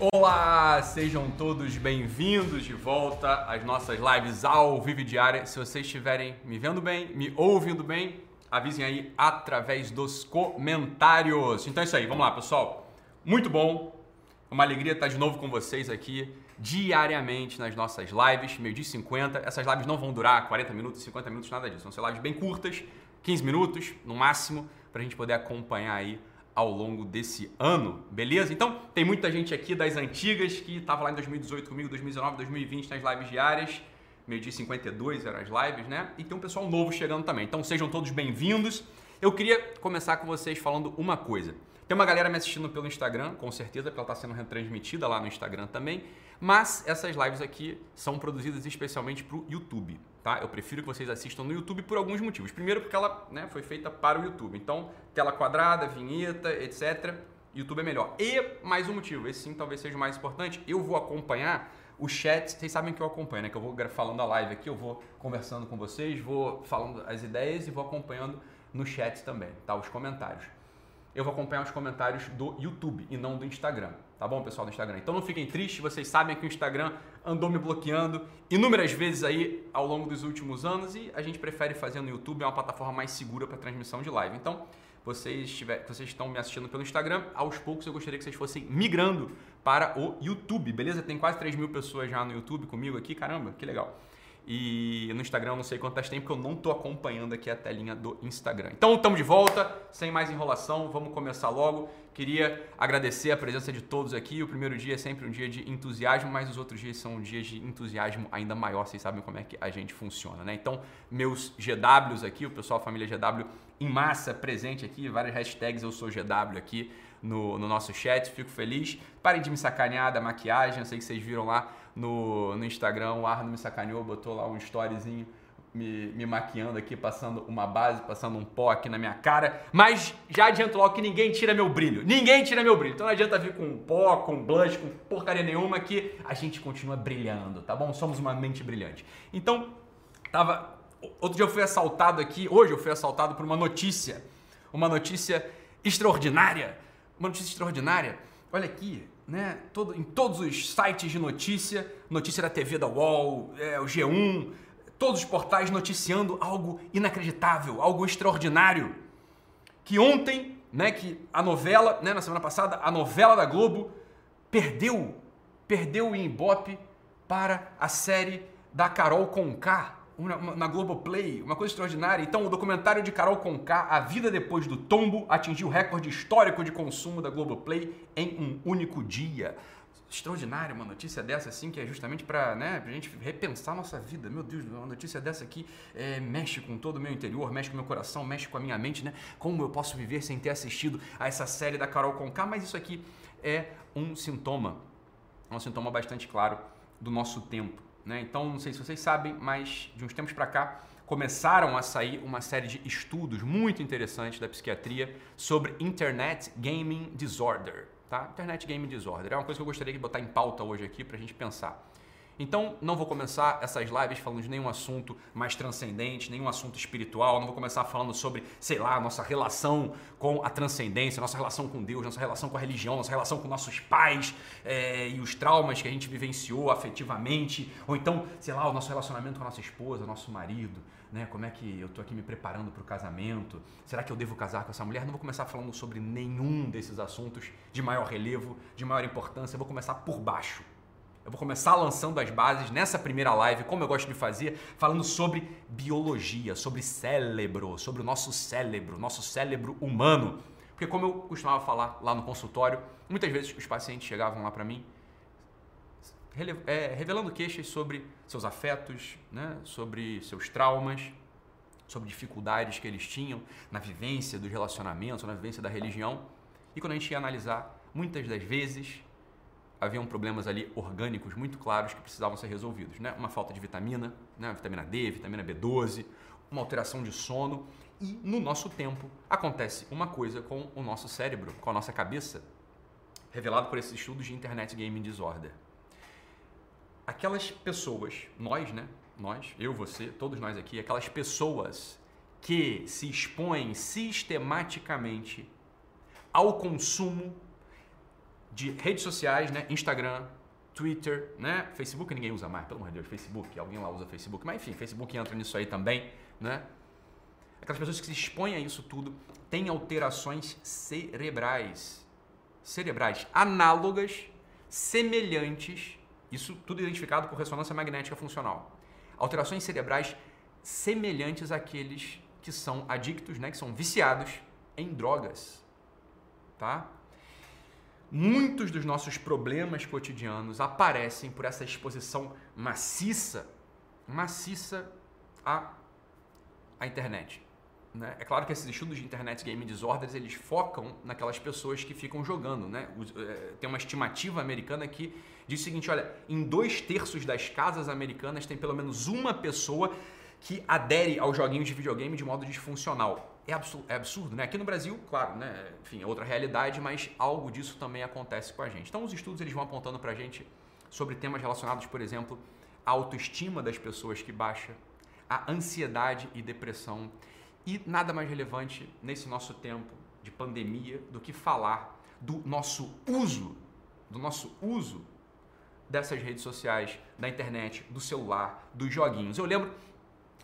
Olá, sejam todos bem-vindos de volta às nossas lives ao vivo diária. Se vocês estiverem me vendo bem, me ouvindo bem, avisem aí através dos comentários. Então é isso aí, vamos lá, pessoal. Muito bom, uma alegria estar de novo com vocês aqui diariamente nas nossas lives, meio dia 50. Essas lives não vão durar 40 minutos, 50 minutos, nada disso. Vão ser lives bem curtas, 15 minutos no máximo, para a gente poder acompanhar aí ao longo desse ano, beleza? Então, tem muita gente aqui das antigas que estava lá em 2018 comigo, 2019, 2020 nas lives diárias, meio dia 52 eram as lives, né? E tem um pessoal novo chegando também. Então, sejam todos bem-vindos. Eu queria começar com vocês falando uma coisa. Tem uma galera me assistindo pelo Instagram, com certeza, porque ela está sendo retransmitida lá no Instagram também. Mas essas lives aqui são produzidas especialmente para o YouTube, tá? Eu prefiro que vocês assistam no YouTube por alguns motivos. Primeiro, porque ela né, foi feita para o YouTube. Então, tela quadrada, vinheta, etc. YouTube é melhor. E mais um motivo, esse sim talvez seja o mais importante, eu vou acompanhar o chat, vocês sabem que eu acompanho, né? Que eu vou falando a live aqui, eu vou conversando com vocês, vou falando as ideias e vou acompanhando no chat também, tá? Os comentários. Eu vou acompanhar os comentários do YouTube e não do Instagram. Tá bom, pessoal do Instagram? Então não fiquem tristes, vocês sabem que o Instagram andou me bloqueando inúmeras vezes aí ao longo dos últimos anos e a gente prefere fazer no YouTube, é uma plataforma mais segura para transmissão de live. Então, vocês, tiver, vocês estão me assistindo pelo Instagram, aos poucos eu gostaria que vocês fossem migrando para o YouTube, beleza? Tem quase 3 mil pessoas já no YouTube comigo aqui, caramba, que legal. E no Instagram eu não sei quantas tem, porque eu não estou acompanhando aqui a telinha do Instagram. Então estamos de volta, sem mais enrolação, vamos começar logo. Queria agradecer a presença de todos aqui. O primeiro dia é sempre um dia de entusiasmo, mas os outros dias são dias de entusiasmo ainda maior. Vocês sabem como é que a gente funciona, né? Então, meus GWs aqui, o pessoal, a família GW em massa presente aqui, várias hashtags eu sou GW aqui no, no nosso chat, fico feliz. Parem de me sacanear da maquiagem, eu sei que vocês viram lá no, no Instagram, o Arno me sacaneou, botou lá um storyzinho me, me, maquiando aqui, passando uma base, passando um pó aqui na minha cara. Mas já adianto logo que ninguém tira meu brilho. Ninguém tira meu brilho. Então não adianta vir com pó, com blush, com porcaria nenhuma que a gente continua brilhando, tá bom? Somos uma mente brilhante. Então, tava. Outro dia eu fui assaltado aqui, hoje eu fui assaltado por uma notícia. Uma notícia extraordinária. Uma notícia extraordinária. Olha aqui, né? Todo, em todos os sites de notícia, notícia da TV da UOL, é, o G1, todos os portais noticiando algo inacreditável, algo extraordinário. Que ontem, né, que a novela, né, na semana passada, a novela da Globo perdeu, perdeu o Ibope para a série da Carol Conká na Globoplay, uma coisa extraordinária. Então, o documentário de Carol Conká, A Vida Depois do Tombo, atingiu o recorde histórico de consumo da Globoplay em um único dia. Extraordinária uma notícia dessa, assim, que é justamente para né, a gente repensar nossa vida. Meu Deus, uma notícia dessa aqui é, mexe com todo o meu interior, mexe com o meu coração, mexe com a minha mente, né? Como eu posso viver sem ter assistido a essa série da Carol Conká? Mas isso aqui é um sintoma, um sintoma bastante claro do nosso tempo né? Então, não sei se vocês sabem, mas de uns tempos para cá começaram a sair uma série de estudos muito interessantes da psiquiatria sobre Internet Gaming Disorder. Tá? Internet Gaming Disorder é uma coisa que eu gostaria de botar em pauta hoje aqui para a gente pensar. Então, não vou começar essas lives falando de nenhum assunto mais transcendente, nenhum assunto espiritual. Não vou começar falando sobre, sei lá, nossa relação com a transcendência, nossa relação com Deus, nossa relação com a religião, nossa relação com nossos pais é, e os traumas que a gente vivenciou afetivamente. Ou então, sei lá, o nosso relacionamento com a nossa esposa, nosso marido. Né? Como é que eu estou aqui me preparando para o casamento? Será que eu devo casar com essa mulher? Não vou começar falando sobre nenhum desses assuntos de maior relevo, de maior importância. Eu vou começar por baixo eu vou começar lançando as bases nessa primeira live, como eu gosto de fazer, falando sobre biologia, sobre cérebro, sobre o nosso cérebro, nosso cérebro humano. Porque como eu costumava falar lá no consultório, muitas vezes os pacientes chegavam lá para mim é, revelando queixas sobre seus afetos, né? sobre seus traumas, sobre dificuldades que eles tinham na vivência dos relacionamentos, na vivência da religião. E quando a gente ia analisar, muitas das vezes haviam problemas ali orgânicos muito claros que precisavam ser resolvidos, né? Uma falta de vitamina, né? Vitamina D, vitamina B12, uma alteração de sono e no nosso tempo acontece uma coisa com o nosso cérebro, com a nossa cabeça, revelado por esses estudos de Internet Gaming Disorder. Aquelas pessoas, nós, né? Nós, eu, você, todos nós aqui, aquelas pessoas que se expõem sistematicamente ao consumo de redes sociais, né? Instagram, Twitter, né? Facebook ninguém usa mais, pelo amor de Deus, Facebook, alguém lá usa Facebook, mas enfim, Facebook entra nisso aí também, né? Aquelas pessoas que se expõem a isso tudo têm alterações cerebrais, cerebrais análogas, semelhantes, isso tudo identificado por ressonância magnética funcional. Alterações cerebrais semelhantes àqueles que são adictos, né, que são viciados em drogas, tá? Muitos dos nossos problemas cotidianos aparecem por essa exposição maciça, maciça à, à internet. Né? É claro que esses estudos de internet game disorders eles focam naquelas pessoas que ficam jogando. Né? É, tem uma estimativa americana que diz o seguinte: olha, em dois terços das casas americanas tem pelo menos uma pessoa que adere aos joguinhos de videogame de modo disfuncional. É absurdo, é absurdo, né? Aqui no Brasil, claro, né? Enfim, é outra realidade, mas algo disso também acontece com a gente. Então, os estudos eles vão apontando pra gente sobre temas relacionados, por exemplo, à autoestima das pessoas que baixa, a ansiedade e depressão. E nada mais relevante nesse nosso tempo de pandemia do que falar do nosso uso, do nosso uso dessas redes sociais, da internet, do celular, dos joguinhos. Eu lembro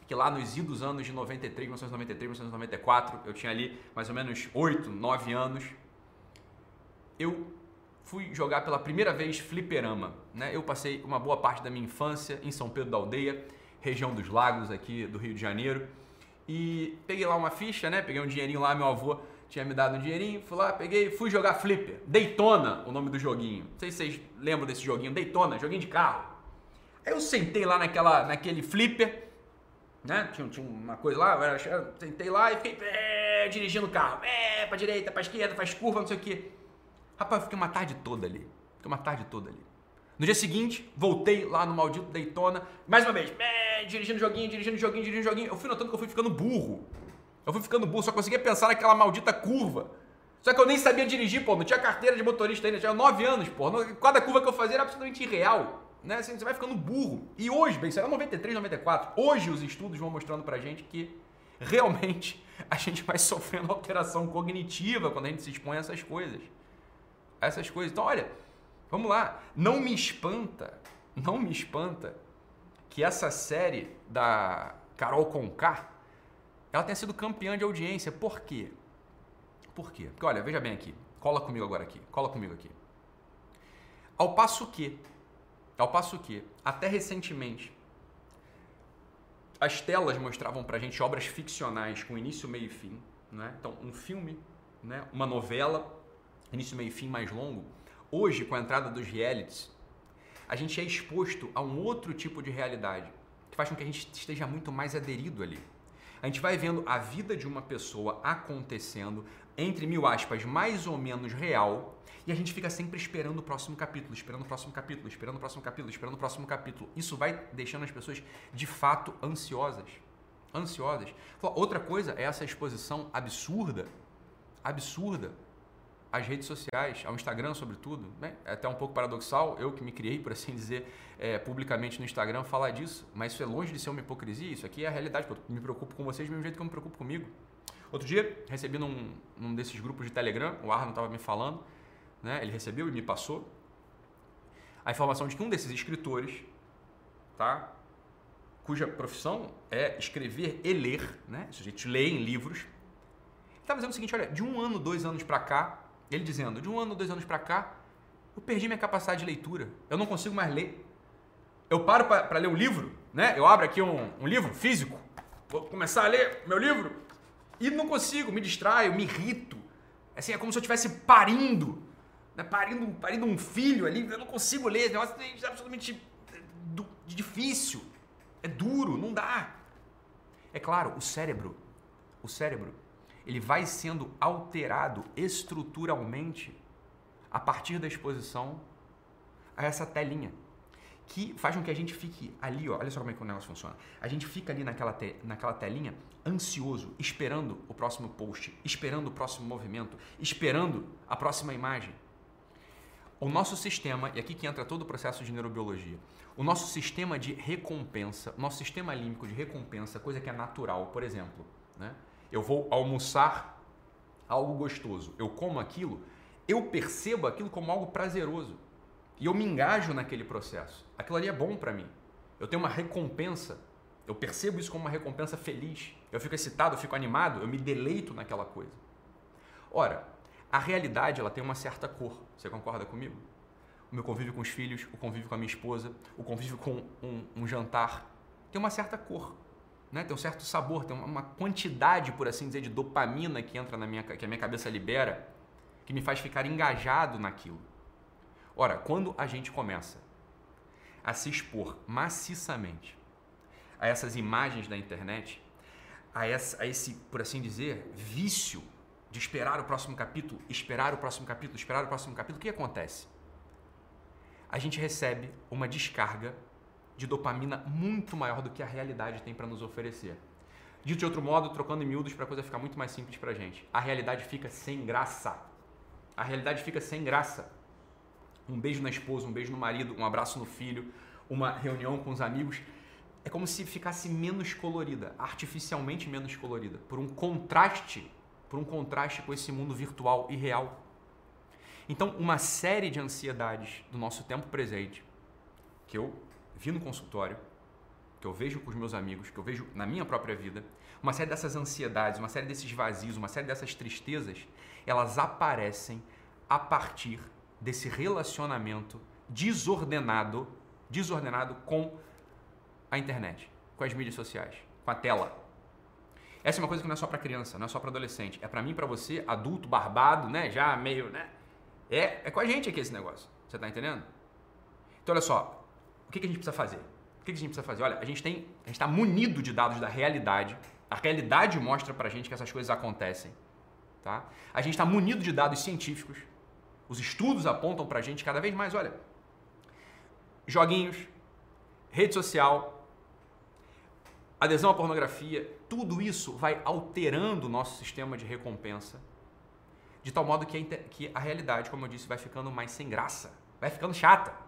que lá nos idos anos de 93, 1993, 1994, eu tinha ali mais ou menos 8, 9 anos, eu fui jogar pela primeira vez fliperama. Né? Eu passei uma boa parte da minha infância em São Pedro da Aldeia, região dos lagos aqui do Rio de Janeiro, e peguei lá uma ficha, né? peguei um dinheirinho lá, meu avô tinha me dado um dinheirinho, fui lá, peguei, fui jogar flipper. Daytona, o nome do joguinho. Não sei se vocês lembram desse joguinho, Daytona, joguinho de carro. Aí eu sentei lá naquela, naquele flipper, né? Tinha, tinha uma coisa lá, eu sentei lá e fiquei é, dirigindo o carro. É, pra direita, pra esquerda, faz curva, não sei o quê. Rapaz, eu fiquei uma tarde toda ali. Fiquei uma tarde toda ali. No dia seguinte, voltei lá no maldito Daytona, mais uma vez, é, dirigindo joguinho, dirigindo joguinho, dirigindo joguinho. Eu fui notando que eu fui ficando burro. Eu fui ficando burro, só conseguia pensar naquela maldita curva. Só que eu nem sabia dirigir, pô, não tinha carteira de motorista ainda, tinha 9 anos, pô. Cada curva que eu fazia era absolutamente irreal né? Assim, você vai ficando burro. E hoje, bem, era 93, 94. Hoje os estudos vão mostrando pra gente que realmente a gente vai sofrendo alteração cognitiva quando a gente se expõe a essas coisas. essas coisas. Então, olha, vamos lá. Não me espanta, não me espanta que essa série da Carol Conká ela tenha sido campeã de audiência. Por quê? Por quê? Porque, olha, veja bem aqui. Cola comigo agora aqui. Cola comigo aqui. Ao passo que ao passo que, até recentemente, as telas mostravam pra gente obras ficcionais com início, meio e fim. Né? Então, um filme, né? uma novela, início, meio e fim mais longo. Hoje, com a entrada dos realities, a gente é exposto a um outro tipo de realidade que faz com que a gente esteja muito mais aderido ali. A gente vai vendo a vida de uma pessoa acontecendo, entre mil aspas, mais ou menos real, e a gente fica sempre esperando o próximo capítulo, esperando o próximo capítulo, esperando o próximo capítulo, esperando o próximo capítulo. Isso vai deixando as pessoas de fato ansiosas. Ansiosas. Outra coisa é essa exposição absurda, absurda às redes sociais, ao Instagram sobretudo. Bem, é até um pouco paradoxal, eu que me criei, por assim dizer, é, publicamente no Instagram, falar disso, mas isso é longe de ser uma hipocrisia, isso aqui é a realidade, eu me preocupo com vocês do mesmo jeito que eu me preocupo comigo. Outro dia, recebi num, num desses grupos de Telegram, o Arno estava me falando, né, ele recebeu e me passou, a informação de que um desses escritores, tá, cuja profissão é escrever e ler, né, gente lê em livros, estava dizendo o seguinte, olha, de um ano, dois anos para cá, ele dizendo, de um ano, dois anos para cá, eu perdi minha capacidade de leitura, eu não consigo mais ler. Eu paro para ler um livro, né? Eu abro aqui um, um livro físico, vou começar a ler meu livro, e não consigo, me distraio, me irrito. Assim, é como se eu estivesse parindo, né? parindo, parindo um filho ali, eu não consigo ler, esse negócio é absolutamente difícil, é duro, não dá. É claro, o cérebro, o cérebro, ele vai sendo alterado estruturalmente a partir da exposição a essa telinha que faz com que a gente fique ali, ó, olha só como é que o negócio funciona. A gente fica ali naquela, te, naquela telinha ansioso, esperando o próximo post, esperando o próximo movimento, esperando a próxima imagem. O nosso sistema, e aqui que entra todo o processo de neurobiologia, o nosso sistema de recompensa, nosso sistema límbico de recompensa, coisa que é natural, por exemplo, né? eu vou almoçar algo gostoso, eu como aquilo, eu percebo aquilo como algo prazeroso. E eu me engajo naquele processo. Aquilo ali é bom para mim. Eu tenho uma recompensa. Eu percebo isso como uma recompensa feliz. Eu fico excitado, eu fico animado, eu me deleito naquela coisa. Ora, a realidade ela tem uma certa cor. Você concorda comigo? O meu convívio com os filhos, o convívio com a minha esposa, o convívio com um, um jantar tem uma certa cor, né? Tem um certo sabor, tem uma quantidade, por assim dizer, de dopamina que entra na minha que a minha cabeça libera, que me faz ficar engajado naquilo. Ora, quando a gente começa a se expor maciçamente a essas imagens da internet, a, essa, a esse, por assim dizer, vício de esperar o próximo capítulo, esperar o próximo capítulo, esperar o próximo capítulo, o que acontece? A gente recebe uma descarga de dopamina muito maior do que a realidade tem para nos oferecer. Dito de outro modo, trocando em miúdos para a coisa ficar muito mais simples para a gente. A realidade fica sem graça. A realidade fica sem graça. Um beijo na esposa, um beijo no marido, um abraço no filho, uma reunião com os amigos. É como se ficasse menos colorida, artificialmente menos colorida, por um contraste, por um contraste com esse mundo virtual e real. Então, uma série de ansiedades do nosso tempo presente, que eu vi no consultório, que eu vejo com os meus amigos, que eu vejo na minha própria vida, uma série dessas ansiedades, uma série desses vazios, uma série dessas tristezas, elas aparecem a partir desse relacionamento desordenado, desordenado com a internet, com as mídias sociais, com a tela. Essa é uma coisa que não é só para criança, não é só para adolescente, é para mim, para você, adulto, barbado, né, já meio, né? É, é com a gente aqui esse negócio. Você tá entendendo? Então olha só, o que, que a gente precisa fazer? O que, que a gente precisa fazer? Olha, a gente tem, a gente está munido de dados da realidade. A realidade mostra para a gente que essas coisas acontecem, tá? A gente está munido de dados científicos. Os estudos apontam para a gente cada vez mais, olha, joguinhos, rede social, adesão à pornografia, tudo isso vai alterando o nosso sistema de recompensa, de tal modo que a, que a realidade, como eu disse, vai ficando mais sem graça, vai ficando chata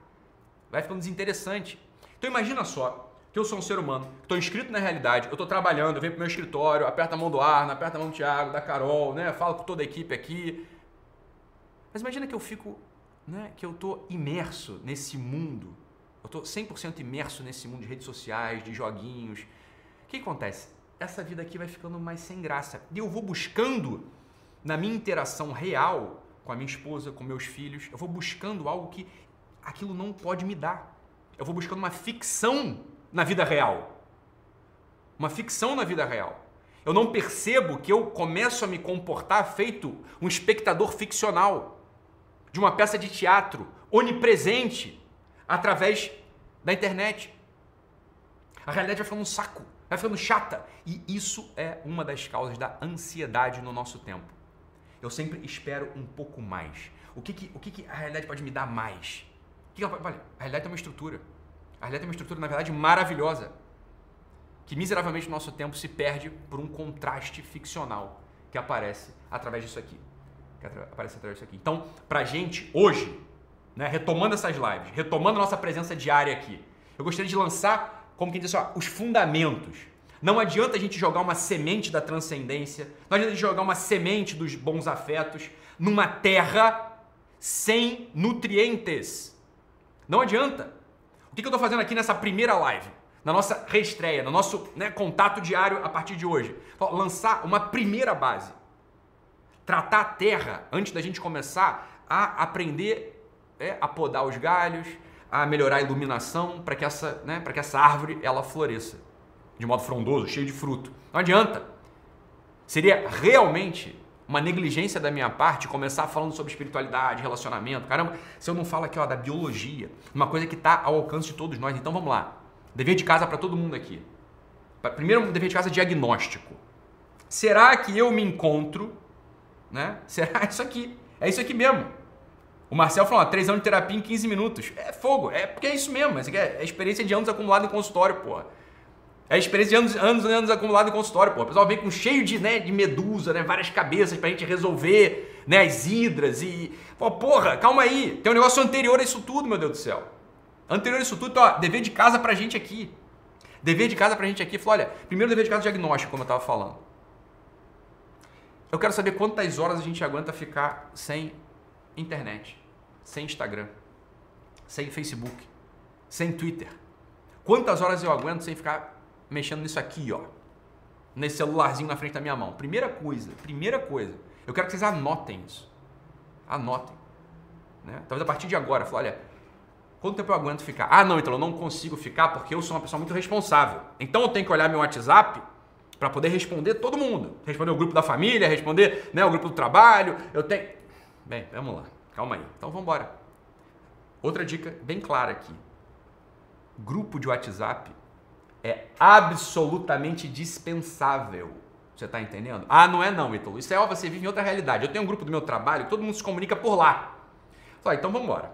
vai ficando desinteressante. Então imagina só que eu sou um ser humano, estou inscrito na realidade, eu estou trabalhando, eu venho para o meu escritório, aperta a mão do Arno, aperta a mão do Thiago, da Carol, né? falo com toda a equipe aqui. Mas imagina que eu fico, né? que eu estou imerso nesse mundo, eu estou 100% imerso nesse mundo de redes sociais, de joguinhos. O que acontece? Essa vida aqui vai ficando mais sem graça. E eu vou buscando, na minha interação real com a minha esposa, com meus filhos, eu vou buscando algo que aquilo não pode me dar. Eu vou buscando uma ficção na vida real. Uma ficção na vida real. Eu não percebo que eu começo a me comportar feito um espectador ficcional de uma peça de teatro onipresente através da internet. A realidade vai ficando um saco, vai ficando chata. E isso é uma das causas da ansiedade no nosso tempo. Eu sempre espero um pouco mais. O que, que, o que, que a realidade pode me dar mais? Que ela, olha, a realidade tem uma estrutura. A realidade tem uma estrutura, na verdade, maravilhosa. Que miseravelmente no nosso tempo se perde por um contraste ficcional que aparece através disso aqui. Que aparece através disso aqui. Então, pra gente, hoje, né, retomando essas lives, retomando nossa presença diária aqui, eu gostaria de lançar, como quem diz, ó, os fundamentos. Não adianta a gente jogar uma semente da transcendência, não adianta a gente jogar uma semente dos bons afetos numa terra sem nutrientes. Não adianta. O que eu estou fazendo aqui nessa primeira live? Na nossa reestreia, no nosso né, contato diário a partir de hoje. Lançar uma primeira base. Tratar a terra antes da gente começar a aprender é, a podar os galhos, a melhorar a iluminação para que essa, né, para que essa árvore ela floresça de modo frondoso, cheio de fruto. Não adianta. Seria realmente uma negligência da minha parte começar falando sobre espiritualidade, relacionamento. Caramba, se eu não falo aqui ó, da biologia, uma coisa que está ao alcance de todos nós. Então vamos lá. Dever de casa para todo mundo aqui. Primeiro, dever de casa diagnóstico. Será que eu me encontro? Né? Será isso aqui? É isso aqui mesmo. O Marcel falou, três anos de terapia em 15 minutos. É fogo, é porque é isso mesmo. Isso é, é experiência de anos acumulado em consultório, porra. É a experiência de anos, anos e anos acumulado em consultório, pô. O pessoal vem com cheio de, né, de medusa, né? Várias cabeças pra gente resolver, né? As hidras e. Pô, porra, calma aí. Tem um negócio anterior a isso tudo, meu Deus do céu. Anterior a isso tudo, então, ó, dever de casa pra gente aqui. Dever de casa pra gente aqui. Falou, olha, primeiro dever de casa diagnóstico, como eu tava falando. Eu quero saber quantas horas a gente aguenta ficar sem internet, sem Instagram, sem Facebook, sem Twitter? Quantas horas eu aguento sem ficar mexendo nisso aqui, ó? Nesse celularzinho na frente da minha mão. Primeira coisa, primeira coisa. Eu quero que vocês anotem isso. Anotem. Né? Talvez a partir de agora, falar, olha, quanto tempo eu aguento ficar? Ah, não, então eu não consigo ficar porque eu sou uma pessoa muito responsável. Então eu tenho que olhar meu WhatsApp para poder responder todo mundo. Responder o grupo da família, responder né, o grupo do trabalho. Eu tenho. Bem, vamos lá. Calma aí. Então vamos embora. Outra dica bem clara aqui. Grupo de WhatsApp é absolutamente dispensável. Você está entendendo? Ah, não é não, Ítalo. Isso é ó, você vive em outra realidade. Eu tenho um grupo do meu trabalho, todo mundo se comunica por lá. Fala, então vamos embora.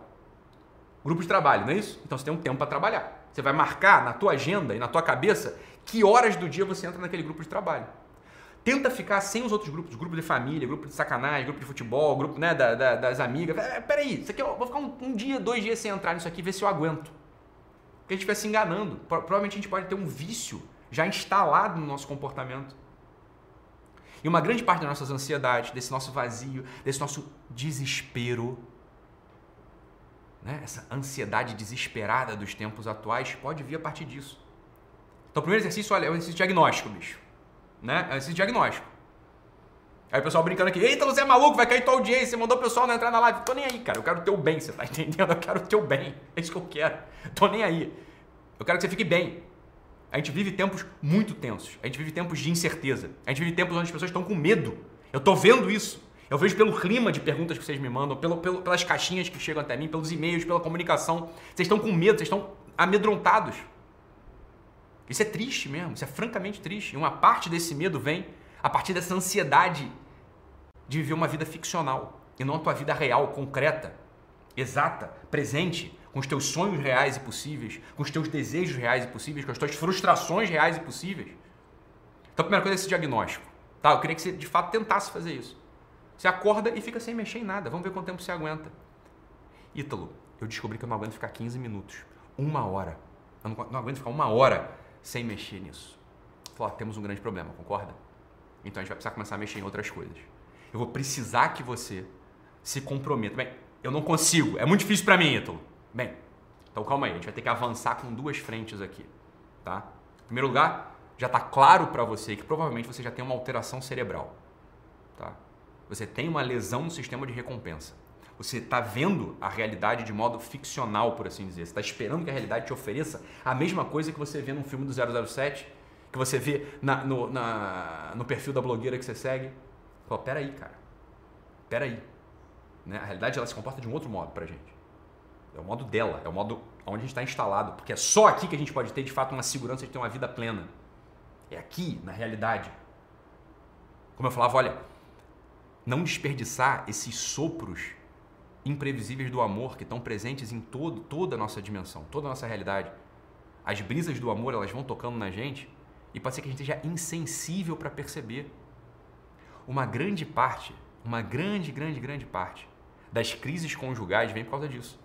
Grupo de trabalho, não é isso? Então você tem um tempo para trabalhar. Você vai marcar na tua agenda e na tua cabeça que horas do dia você entra naquele grupo de trabalho. Tenta ficar sem os outros grupos, grupo de família, grupo de sacanagem, grupo de futebol, grupo né, da, da, das amigas. É, peraí, isso aqui eu vou ficar um, um, dia, dois dias sem entrar nisso aqui, ver se eu aguento. Porque a gente vai se enganando. Provavelmente a gente pode ter um vício já instalado no nosso comportamento. E uma grande parte das nossas ansiedades, desse nosso vazio, desse nosso desespero, né? essa ansiedade desesperada dos tempos atuais, pode vir a partir disso. Então, o primeiro exercício, olha, é um exercício diagnóstico, bicho. Né? É um exercício diagnóstico. Aí o pessoal brincando aqui, eita, você é maluco, vai cair tua audiência, você mandou o pessoal não entrar na live. Tô nem aí, cara, eu quero o teu bem, você tá entendendo? Eu quero o teu bem, é isso que eu quero. Tô nem aí. Eu quero que você fique bem. A gente vive tempos muito tensos, a gente vive tempos de incerteza, a gente vive tempos onde as pessoas estão com medo. Eu tô vendo isso. Eu vejo pelo clima de perguntas que vocês me mandam, pelo, pelo, pelas caixinhas que chegam até mim, pelos e-mails, pela comunicação. Vocês estão com medo, vocês estão amedrontados. Isso é triste mesmo, isso é francamente triste. E uma parte desse medo vem a partir dessa ansiedade de viver uma vida ficcional e não a tua vida real, concreta, exata, presente, com os teus sonhos reais e possíveis, com os teus desejos reais e possíveis, com as tuas frustrações reais e possíveis. Então, a primeira coisa é esse diagnóstico. Tá? Eu queria que você de fato tentasse fazer isso. Você acorda e fica sem mexer em nada. Vamos ver quanto tempo você aguenta. Ítalo, eu descobri que eu não aguento ficar 15 minutos, uma hora. Eu não, não aguento ficar uma hora sem mexer nisso. Falar, temos um grande problema, concorda? Então a gente vai precisar começar a mexer em outras coisas. Eu vou precisar que você se comprometa. Bem, eu não consigo, é muito difícil para mim, Ítalo. Bem, então calma aí, a gente vai ter que avançar com duas frentes aqui, tá? Em primeiro lugar, já está claro para você que provavelmente você já tem uma alteração cerebral? Você tem uma lesão no sistema de recompensa. Você está vendo a realidade de modo ficcional, por assim dizer. Você está esperando que a realidade te ofereça a mesma coisa que você vê num filme do 007, que você vê na, no, na, no perfil da blogueira que você segue. Pô, peraí, cara. Peraí. Né? A realidade ela se comporta de um outro modo pra gente. É o modo dela, é o modo onde a gente está instalado. Porque é só aqui que a gente pode ter, de fato, uma segurança de ter uma vida plena. É aqui, na realidade. Como eu falava, olha, não desperdiçar esses sopros imprevisíveis do amor que estão presentes em todo, toda a nossa dimensão, toda a nossa realidade. As brisas do amor, elas vão tocando na gente e pode ser que a gente esteja insensível para perceber. Uma grande parte, uma grande, grande, grande parte das crises conjugais vem por causa disso.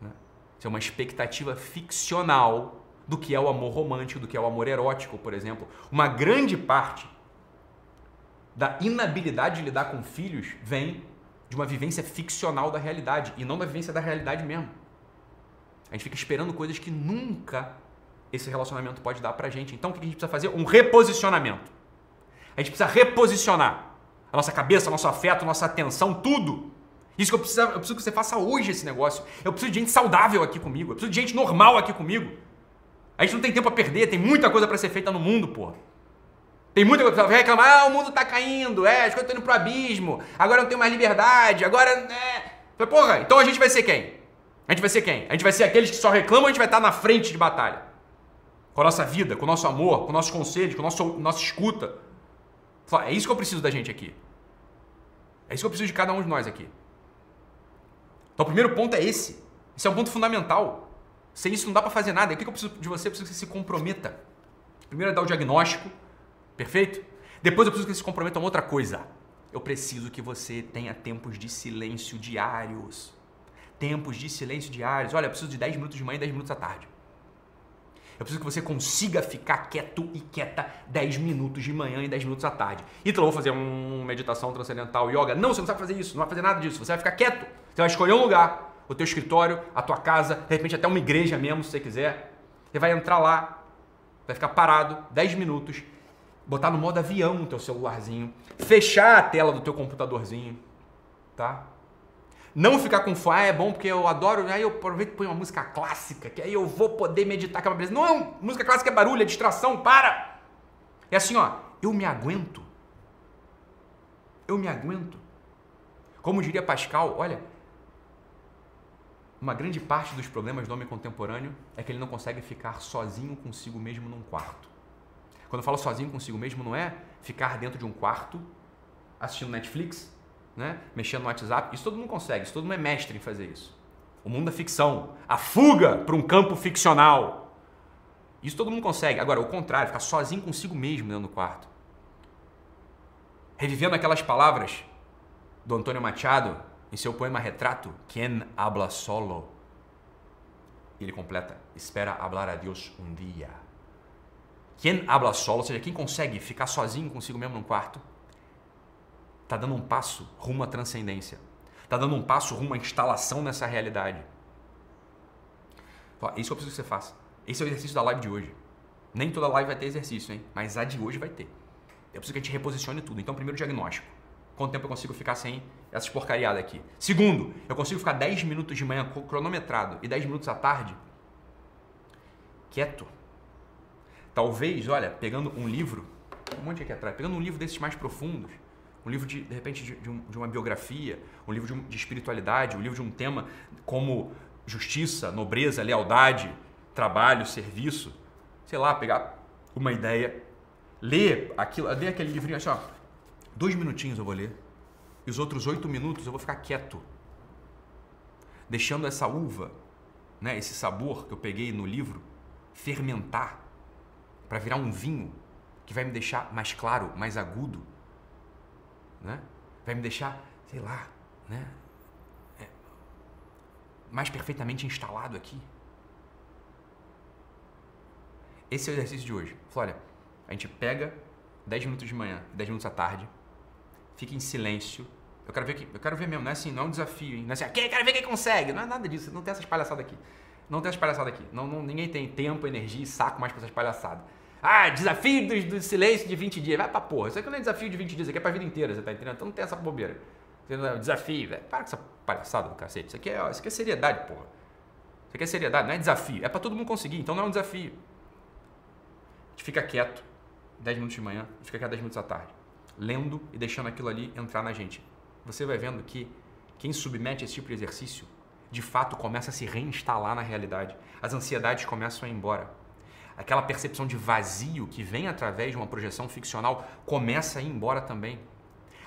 Né? Isso é uma expectativa ficcional do que é o amor romântico, do que é o amor erótico, por exemplo. Uma grande parte da inabilidade de lidar com filhos vem de uma vivência ficcional da realidade e não da vivência da realidade mesmo. A gente fica esperando coisas que nunca esse relacionamento pode dar pra gente. Então o que a gente precisa fazer? Um reposicionamento. A gente precisa reposicionar a nossa cabeça, nosso afeto, nossa atenção, tudo. Isso que eu preciso, eu preciso que você faça hoje esse negócio. Eu preciso de gente saudável aqui comigo. Eu preciso de gente normal aqui comigo. A gente não tem tempo a perder, tem muita coisa para ser feita no mundo, porra. Tem muita coisa pra reclamar, ah, o mundo tá caindo, é, as coisas estão indo pro abismo, agora não tem mais liberdade, agora. É. Porra, então a gente vai ser quem? A gente vai ser quem? A gente vai ser aqueles que só reclamam, a gente vai estar na frente de batalha. Com a nossa vida, com o nosso amor, com nossos conselhos, com a nossa, nossa escuta. É isso que eu preciso da gente aqui. É isso que eu preciso de cada um de nós aqui. Então o primeiro ponto é esse. Esse é um ponto fundamental. Sem isso não dá para fazer nada. O que eu preciso de você? Eu preciso que você se comprometa. Primeiro é dar o diagnóstico, Perfeito? Depois eu preciso que você se comprometa a outra coisa. Eu preciso que você tenha tempos de silêncio diários. Tempos de silêncio diários. Olha, eu preciso de 10 minutos de manhã e 10 minutos à tarde. Eu preciso que você consiga ficar quieto e quieta 10 minutos de manhã e 10 minutos à tarde. Então, eu vou fazer uma meditação transcendental, yoga. Não, você não sabe fazer isso, não vai fazer nada disso. Você vai ficar quieto. Você vai escolher um lugar, o teu escritório, a tua casa, de repente até uma igreja mesmo, se você quiser. Você vai entrar lá, vai ficar parado 10 minutos, botar no modo avião o teu celularzinho, fechar a tela do teu computadorzinho, tá? Não ficar com fome, ah, é bom porque eu adoro, aí eu aproveito e ponho uma música clássica, que aí eu vou poder meditar, que é uma beleza. Não, música clássica é barulho, é distração, para! É assim, ó, eu me aguento. Eu me aguento. Como diria Pascal, olha, uma grande parte dos problemas do homem contemporâneo é que ele não consegue ficar sozinho consigo mesmo num quarto. Quando eu falo sozinho consigo mesmo, não é ficar dentro de um quarto assistindo Netflix, né? mexendo no WhatsApp. Isso todo mundo consegue, isso todo mundo é mestre em fazer isso. O mundo da ficção, a fuga para um campo ficcional. Isso todo mundo consegue. Agora, o contrário, ficar sozinho consigo mesmo dentro do quarto. Revivendo aquelas palavras do Antônio Machado em seu poema Retrato, Quem habla solo? Ele completa, espera hablar a Deus um dia. Quem habla solo, ou seja, quem consegue ficar sozinho consigo mesmo num quarto, está dando um passo rumo à transcendência. Está dando um passo rumo à instalação nessa realidade. Isso que eu preciso que você faça. Esse é o exercício da live de hoje. Nem toda live vai ter exercício, hein? Mas a de hoje vai ter. Eu preciso que a gente reposicione tudo. Então, primeiro, diagnóstico. Quanto tempo eu consigo ficar sem essas porcariadas aqui? Segundo, eu consigo ficar 10 minutos de manhã cronometrado e 10 minutos à tarde quieto. Talvez, olha, pegando um livro, um monte aqui atrás, pegando um livro desses mais profundos, um livro de, de repente, de, de, um, de uma biografia, um livro de, um, de espiritualidade, um livro de um tema como justiça, nobreza, lealdade, trabalho, serviço, sei lá, pegar uma ideia, ler aquilo, ler aquele livrinho assim, ó, dois minutinhos eu vou ler, e os outros oito minutos eu vou ficar quieto, deixando essa uva, né, esse sabor que eu peguei no livro, fermentar para virar um vinho que vai me deixar mais claro, mais agudo, né? Vai me deixar, sei lá, né? É, mais perfeitamente instalado aqui. Esse é o exercício de hoje. Olha, a gente pega 10 minutos de manhã, 10 minutos à tarde, fica em silêncio. Eu quero ver que, eu quero ver mesmo, não é assim, não é um desafio, hein? Não é assim, aqui, quero ver quem consegue. Não é nada disso, não tem essas palhaçadas aqui. Não tem essas palhaçadas aqui. Não, não, ninguém tem tempo, energia e saco mais para essas palhaçadas. Ah, desafio do, do, silêncio de 20 dias. Vai pra porra. Isso aqui não é desafio de 20 dias, isso aqui é pra vida inteira, você tá entendendo? Então não tem essa bobeira. Desafio, velho. Para com essa palhaçada do cacete. Isso aqui, é, isso aqui é seriedade, porra. Isso aqui é seriedade, não é desafio. É pra todo mundo conseguir, então não é um desafio. A gente fica quieto 10 minutos de manhã, a gente fica quieto 10 minutos à tarde. Lendo e deixando aquilo ali entrar na gente. Você vai vendo que quem submete esse tipo de exercício, de fato começa a se reinstalar na realidade. As ansiedades começam a ir embora aquela percepção de vazio que vem através de uma projeção ficcional começa a ir embora também.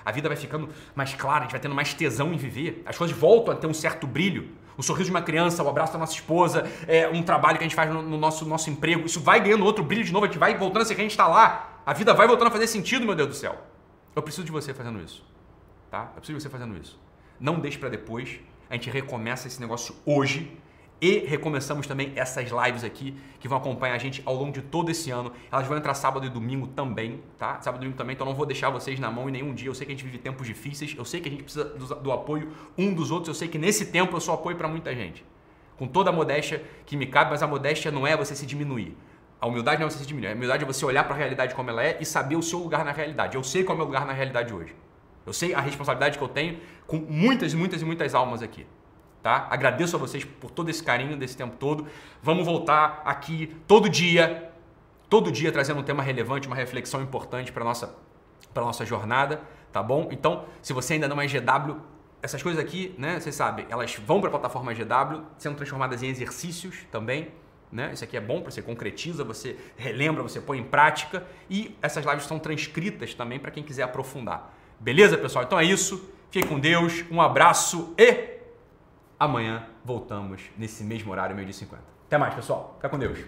A vida vai ficando mais clara, a gente vai tendo mais tesão em viver, as coisas voltam a ter um certo brilho. O sorriso de uma criança, o abraço da nossa esposa, é, um trabalho que a gente faz no, no nosso, nosso emprego, isso vai ganhando outro brilho de novo, a gente vai voltando a se reinstalar. A vida vai voltando a fazer sentido, meu Deus do céu. Eu preciso de você fazendo isso. Tá? Eu preciso de você fazendo isso. Não deixe para depois. A gente recomeça esse negócio hoje e recomeçamos também essas lives aqui que vão acompanhar a gente ao longo de todo esse ano. Elas vão entrar sábado e domingo também, tá? Sábado e domingo também, então não vou deixar vocês na mão em nenhum dia. Eu sei que a gente vive tempos difíceis, eu sei que a gente precisa do, do apoio um dos outros, eu sei que nesse tempo eu sou apoio para muita gente. Com toda a modéstia que me cabe, mas a modéstia não é você se diminuir. A humildade não é você se diminuir. A humildade é você olhar para a realidade como ela é e saber o seu lugar na realidade. Eu sei qual é o meu lugar na realidade hoje. Eu sei a responsabilidade que eu tenho com muitas, muitas e muitas almas aqui tá? Agradeço a vocês por todo esse carinho desse tempo todo. Vamos voltar aqui todo dia, todo dia trazendo um tema relevante, uma reflexão importante para nossa para nossa jornada, tá bom? Então, se você ainda não é GW, essas coisas aqui, né, você sabe, elas vão para a plataforma GW, sendo transformadas em exercícios também, né? Isso aqui é bom para você concretiza, você relembra, você põe em prática e essas lives são transcritas também para quem quiser aprofundar. Beleza, pessoal? Então é isso. Fique com Deus. Um abraço e Amanhã voltamos nesse mesmo horário, meio dia 50. Até mais, pessoal. Fica com Deus.